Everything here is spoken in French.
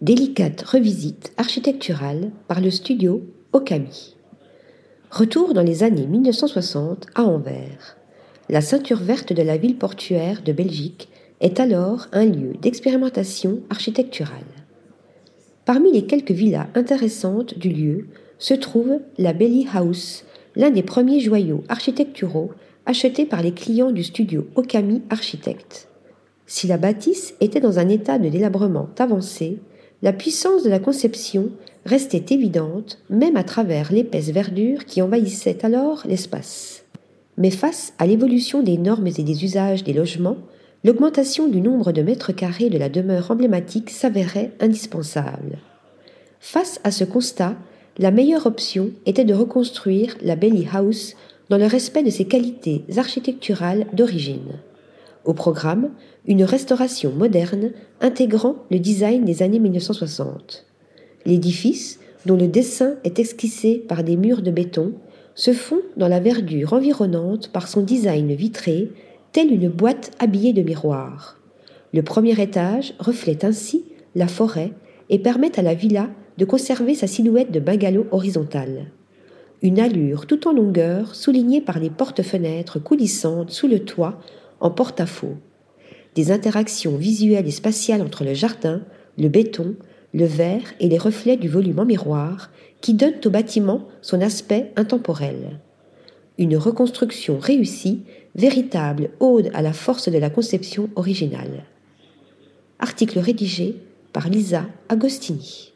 Délicate revisite architecturale par le studio Okami. Retour dans les années 1960 à Anvers. La ceinture verte de la ville portuaire de Belgique est alors un lieu d'expérimentation architecturale. Parmi les quelques villas intéressantes du lieu se trouve la Belly House, l'un des premiers joyaux architecturaux achetés par les clients du studio Okami Architects. Si la bâtisse était dans un état de délabrement avancé, la puissance de la conception restait évidente même à travers l'épaisse verdure qui envahissait alors l'espace. Mais face à l'évolution des normes et des usages des logements, l'augmentation du nombre de mètres carrés de la demeure emblématique s'avérait indispensable. Face à ce constat, la meilleure option était de reconstruire la Belly House dans le respect de ses qualités architecturales d'origine. Au programme, une restauration moderne intégrant le design des années 1960. L'édifice, dont le dessin est esquissé par des murs de béton, se fond dans la verdure environnante par son design vitré, telle une boîte habillée de miroirs. Le premier étage reflète ainsi la forêt et permet à la villa de conserver sa silhouette de bungalow horizontale. Une allure tout en longueur soulignée par les portes-fenêtres coulissantes sous le toit en porte-à-faux. Des interactions visuelles et spatiales entre le jardin, le béton, le verre et les reflets du volume en miroir qui donnent au bâtiment son aspect intemporel. Une reconstruction réussie, véritable ode à la force de la conception originale. Article rédigé par Lisa Agostini.